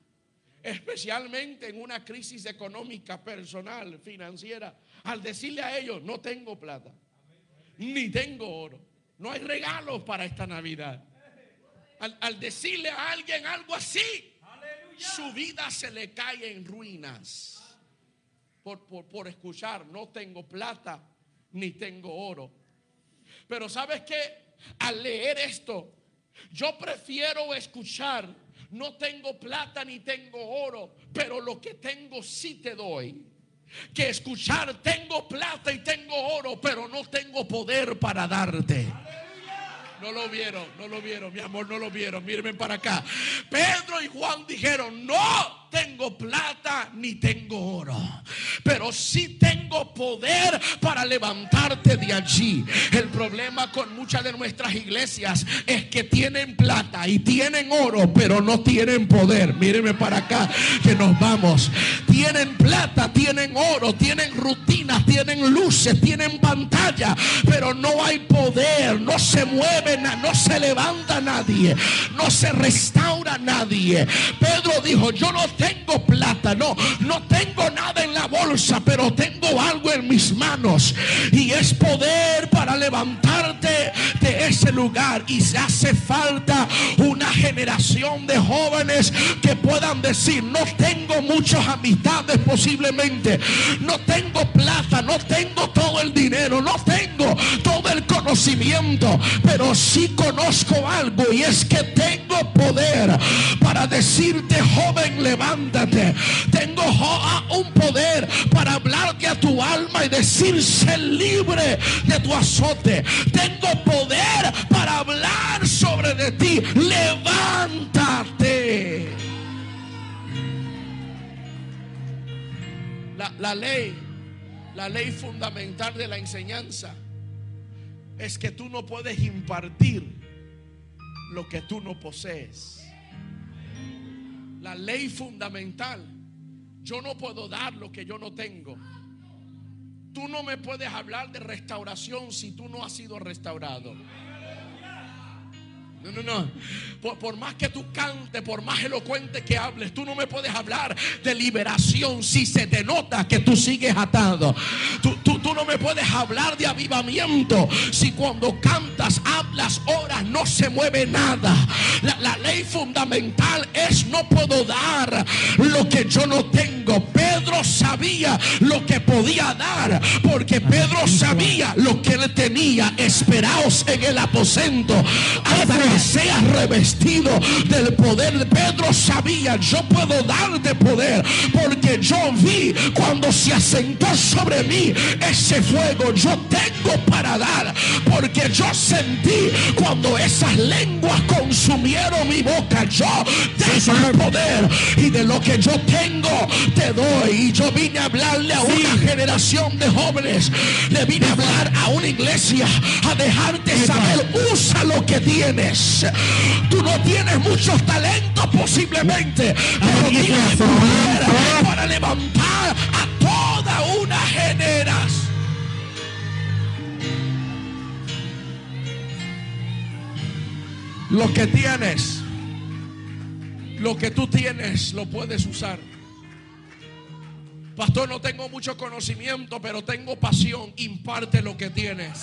Especialmente en una crisis económica, personal, financiera. Al decirle a ellos, no tengo plata, ni tengo oro. No hay regalos para esta Navidad. Al, decirle a alguien algo así, su vida se le cae en ruinas. Por, por, escuchar, no tengo plata ni tengo oro. Pero sabes que al leer esto, yo prefiero escuchar, no tengo plata ni tengo oro, pero lo que tengo sí te doy. Que escuchar, tengo plata y tengo oro, pero no tengo poder para darte. No lo vieron, no lo vieron, mi amor, no lo vieron. Mírenme para acá. Pedro y Juan dijeron, no tengo plata ni tengo oro, pero sí tengo poder para levantarte de allí. El problema con muchas de nuestras iglesias es que tienen plata y tienen oro, pero no tienen poder. Mírenme para acá que nos vamos. Tienen plata, tienen oro, tienen rutinas, tienen luces, tienen pantalla, pero no hay poder, no se mueve, no se levanta nadie, no se restaura nadie. Pedro dijo, yo no tengo plata, no, no tengo nada en la bolsa, pero tengo algo en mis manos y es poder para levantarte de ese lugar. Y se hace falta una generación de jóvenes que puedan decir, no tengo muchas amistades posiblemente, no tengo plata, no tengo todo el dinero, no tengo todo el conocimiento, pero sí conozco algo y es que tengo poder para decirte, joven, levántate tengo un poder para hablarte a tu alma y decirse libre de tu azote. Tengo poder para hablar sobre de ti. Levántate. La, la ley, la ley fundamental de la enseñanza es que tú no puedes impartir lo que tú no posees la ley fundamental. Yo no puedo dar lo que yo no tengo. Tú no me puedes hablar de restauración si tú no has sido restaurado. No, no, no. Por, más que tú cantes, por más elocuente que hables, tú no me puedes hablar de liberación si se te nota que tú sigues atado. Tú, tú, no me puedes hablar de avivamiento si cuando cantas, hablas, oras, no se mueve nada. La, la ley fundamental es no puedo dar lo que yo no tengo. Pedro sabía lo que podía dar porque Pedro sabía lo que él tenía. Esperaos en el aposento seas revestido del poder. Pedro sabía, yo puedo darte poder porque yo vi cuando se asentó sobre mí ese fuego. Yo tengo para dar porque yo sentí cuando esas lenguas consumieron mi boca. Yo tengo el poder y de lo que yo tengo te doy. Y yo vine a hablarle a una generación de jóvenes. Le vine a hablar a una iglesia a dejarte saber, usa lo que tienes. Tú no tienes muchos talentos posiblemente, pero tienes poder para levantar a toda una generación. Lo que tienes, lo que tú tienes, lo puedes usar. Pastor, no tengo mucho conocimiento, pero tengo pasión. Imparte lo que tienes.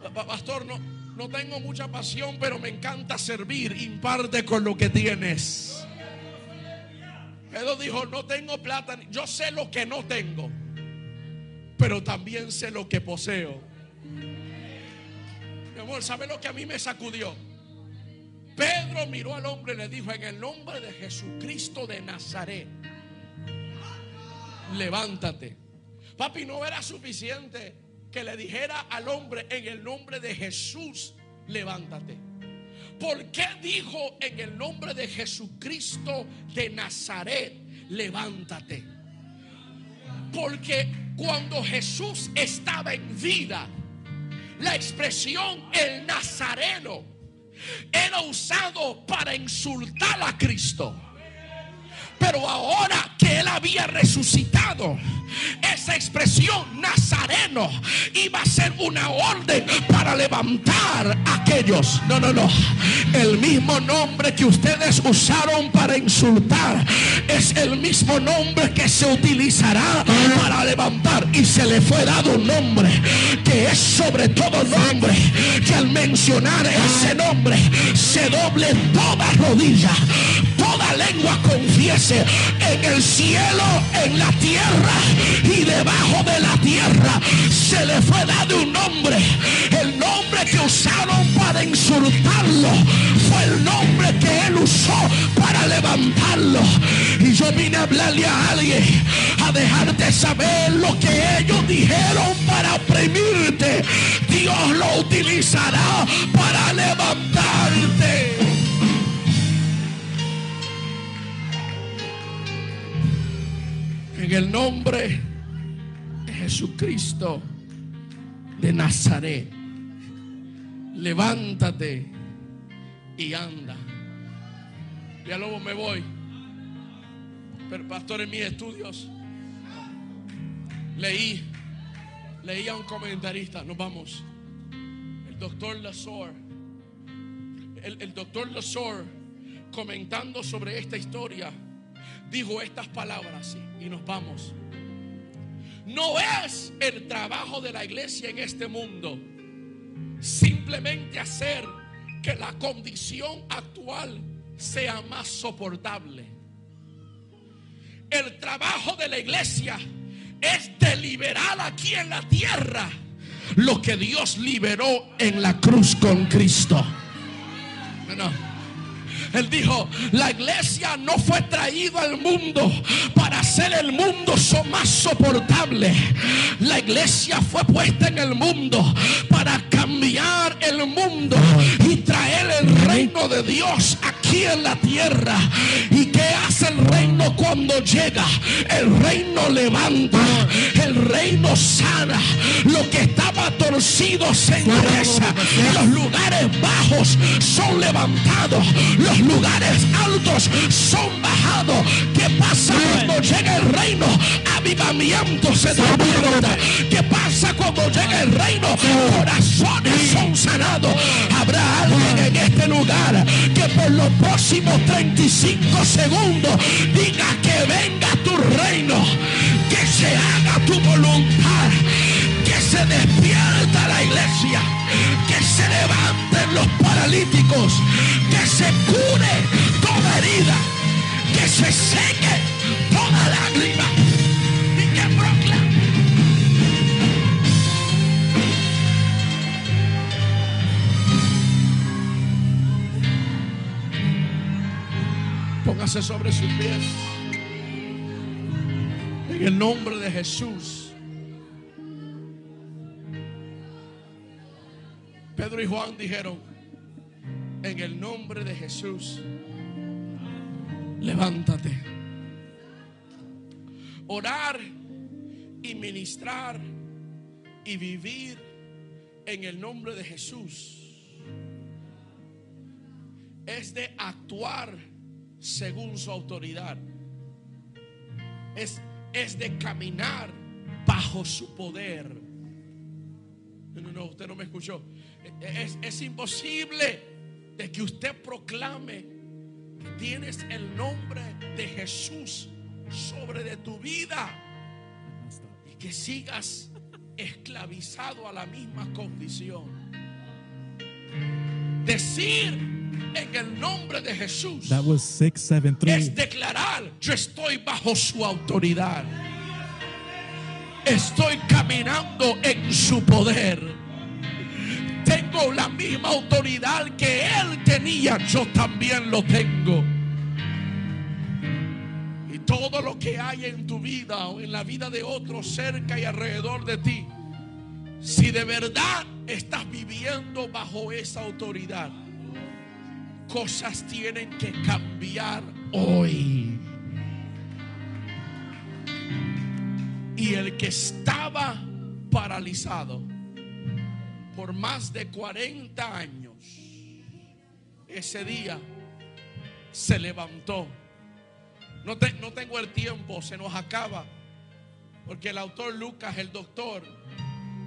Pastor, no, no tengo mucha pasión, pero me encanta servir. Imparte con lo que tienes. Pedro dijo, no tengo plata. Yo sé lo que no tengo, pero también sé lo que poseo. Mi amor, ¿sabe lo que a mí me sacudió? Pedro miró al hombre y le dijo, en el nombre de Jesucristo de Nazaret, levántate. Papi, no era suficiente que le dijera al hombre en el nombre de Jesús, levántate. ¿Por qué dijo en el nombre de Jesucristo de Nazaret, levántate? Porque cuando Jesús estaba en vida, la expresión el nazareno era usado para insultar a Cristo. Pero ahora que él había resucitado, esa expresión nazareno iba a ser una orden para levantar a aquellos. No, no, no. El mismo nombre que ustedes usaron para insultar es el mismo nombre que se utilizará para levantar. Y se le fue dado un nombre que es sobre todo nombre. Que al mencionar ese nombre se doble toda rodilla, lengua confiese en el cielo, en la tierra y debajo de la tierra. Se le fue dado un nombre. El nombre que usaron para insultarlo fue el nombre que él usó para levantarlo. Y yo vine a hablarle a alguien, a dejarte saber lo que ellos dijeron para oprimirte. Dios lo utilizará para levantarte. En el nombre de Jesucristo de Nazaret, levántate y anda. Ya luego me voy. Pero pastor, en mis estudios leí, leí a un comentarista, nos vamos, el doctor Lazor, el, el doctor Lazor comentando sobre esta historia dijo estas palabras y nos vamos. No es el trabajo de la iglesia en este mundo simplemente hacer que la condición actual sea más soportable. El trabajo de la iglesia es deliberar aquí en la tierra lo que Dios liberó en la cruz con Cristo. No, él dijo, la iglesia no fue traída al mundo para hacer el mundo más soportable. La iglesia fue puesta en el mundo para cambiar el mundo reino de Dios aquí en la tierra. ¿Y qué hace el reino cuando llega? El reino levanta, el reino sana. Lo que estaba torcido se endereza. Los lugares bajos son levantados. Los lugares altos son bajados. ¿Qué pasa cuando llega el reino? Avivamiento se despierta. ¿Qué pasa cuando llega el reino? Corazones son sanados. Habrá alguien en este lugar que por los próximos 35 segundos diga que venga tu reino, que se haga tu voluntad, que se despierta la iglesia, que se levanten los paralíticos, que se cure toda herida, que se seque toda lágrima Póngase sobre sus pies. En el nombre de Jesús. Pedro y Juan dijeron, en el nombre de Jesús, levántate. Orar y ministrar y vivir en el nombre de Jesús es de actuar según su autoridad. Es, es de caminar bajo su poder. No, no, usted no me escuchó. Es, es imposible de que usted proclame que tienes el nombre de Jesús sobre de tu vida y que sigas esclavizado a la misma condición. Decir en el nombre de Jesús That was es 673. declarar, yo estoy bajo su autoridad. Estoy caminando en su poder. Tengo la misma autoridad que él tenía, yo también lo tengo. Y todo lo que hay en tu vida o en la vida de otros cerca y alrededor de ti, si de verdad estás viviendo bajo esa autoridad, cosas tienen que cambiar hoy. Y el que estaba paralizado por más de 40 años, ese día se levantó. No, te- no tengo el tiempo, se nos acaba. Porque el autor Lucas, el doctor,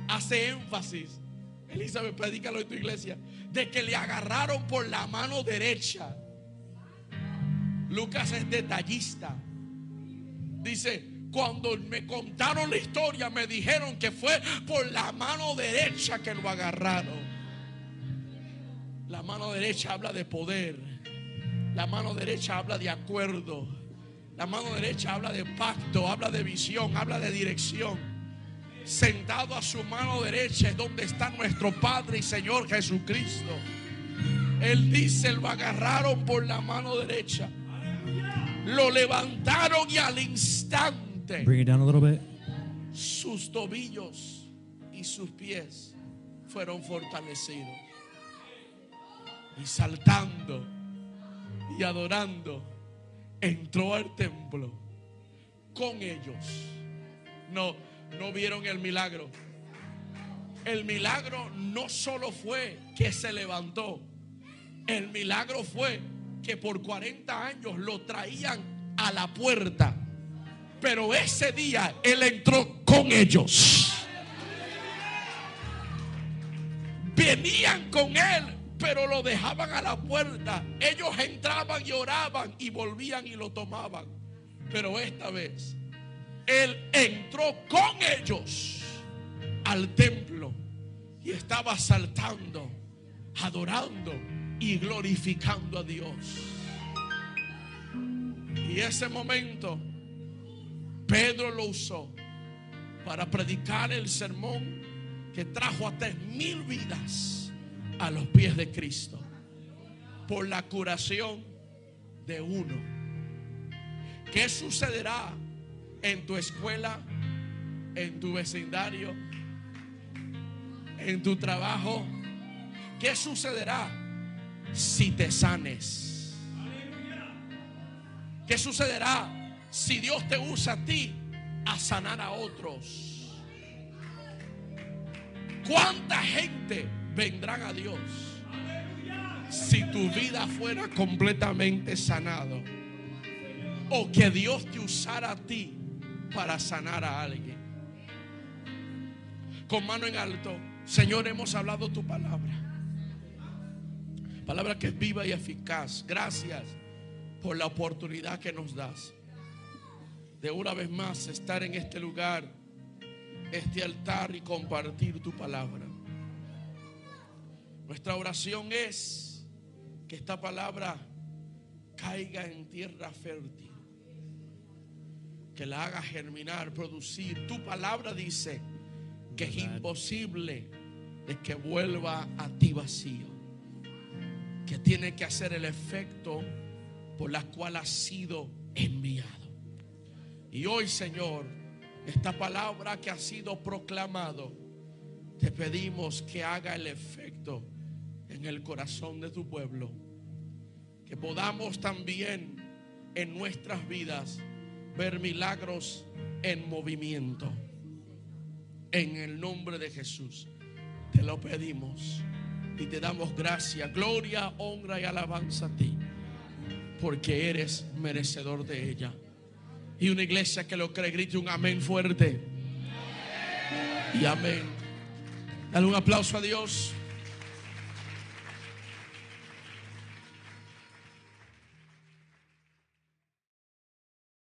hace énfasis. Elizabeth, predícalo en tu iglesia. De que le agarraron por la mano derecha. Lucas es detallista. Dice, cuando me contaron la historia, me dijeron que fue por la mano derecha que lo agarraron. La mano derecha habla de poder. La mano derecha habla de acuerdo. La mano derecha habla de pacto, habla de visión, habla de dirección. Sentado a su mano derecha es donde está nuestro Padre y Señor Jesucristo. Él dice, lo agarraron por la mano derecha. Lo levantaron y al instante Bring it down a little bit. sus tobillos y sus pies fueron fortalecidos. Y saltando y adorando, entró al templo con ellos. No, no vieron el milagro. El milagro no solo fue que se levantó, el milagro fue que por 40 años lo traían a la puerta. Pero ese día él entró con ellos. Venían con él, pero lo dejaban a la puerta. Ellos entraban y oraban y volvían y lo tomaban. Pero esta vez él entró con ellos al templo y estaba saltando, adorando y glorificando a Dios. Y ese momento Pedro lo usó para predicar el sermón que trajo a tres mil vidas a los pies de Cristo por la curación de uno. ¿Qué sucederá en tu escuela, en tu vecindario, en tu trabajo? ¿Qué sucederá si te sanes? ¿Qué sucederá si Dios te usa a ti a sanar a otros? ¿Cuánta gente vendrán a Dios si tu vida fuera completamente sanado? O que Dios te usara a ti para sanar a alguien. Con mano en alto, Señor, hemos hablado tu palabra. Palabra que es viva y eficaz. Gracias por la oportunidad que nos das de una vez más estar en este lugar, este altar y compartir tu palabra. Nuestra oración es que esta palabra caiga en tierra fértil, que la haga germinar, producir. Tu palabra dice que es imposible de que vuelva a ti vacío, que tiene que hacer el efecto por la cual ha sido enviado. Y hoy, Señor, esta palabra que ha sido proclamado, te pedimos que haga el efecto en el corazón de tu pueblo. Que podamos también en nuestras vidas ver milagros en movimiento. En el nombre de Jesús, te lo pedimos y te damos gracia, gloria, honra y alabanza a ti, porque eres merecedor de ella. Y una iglesia que lo cree, grite un amén fuerte. Y amén. Dale un aplauso a Dios.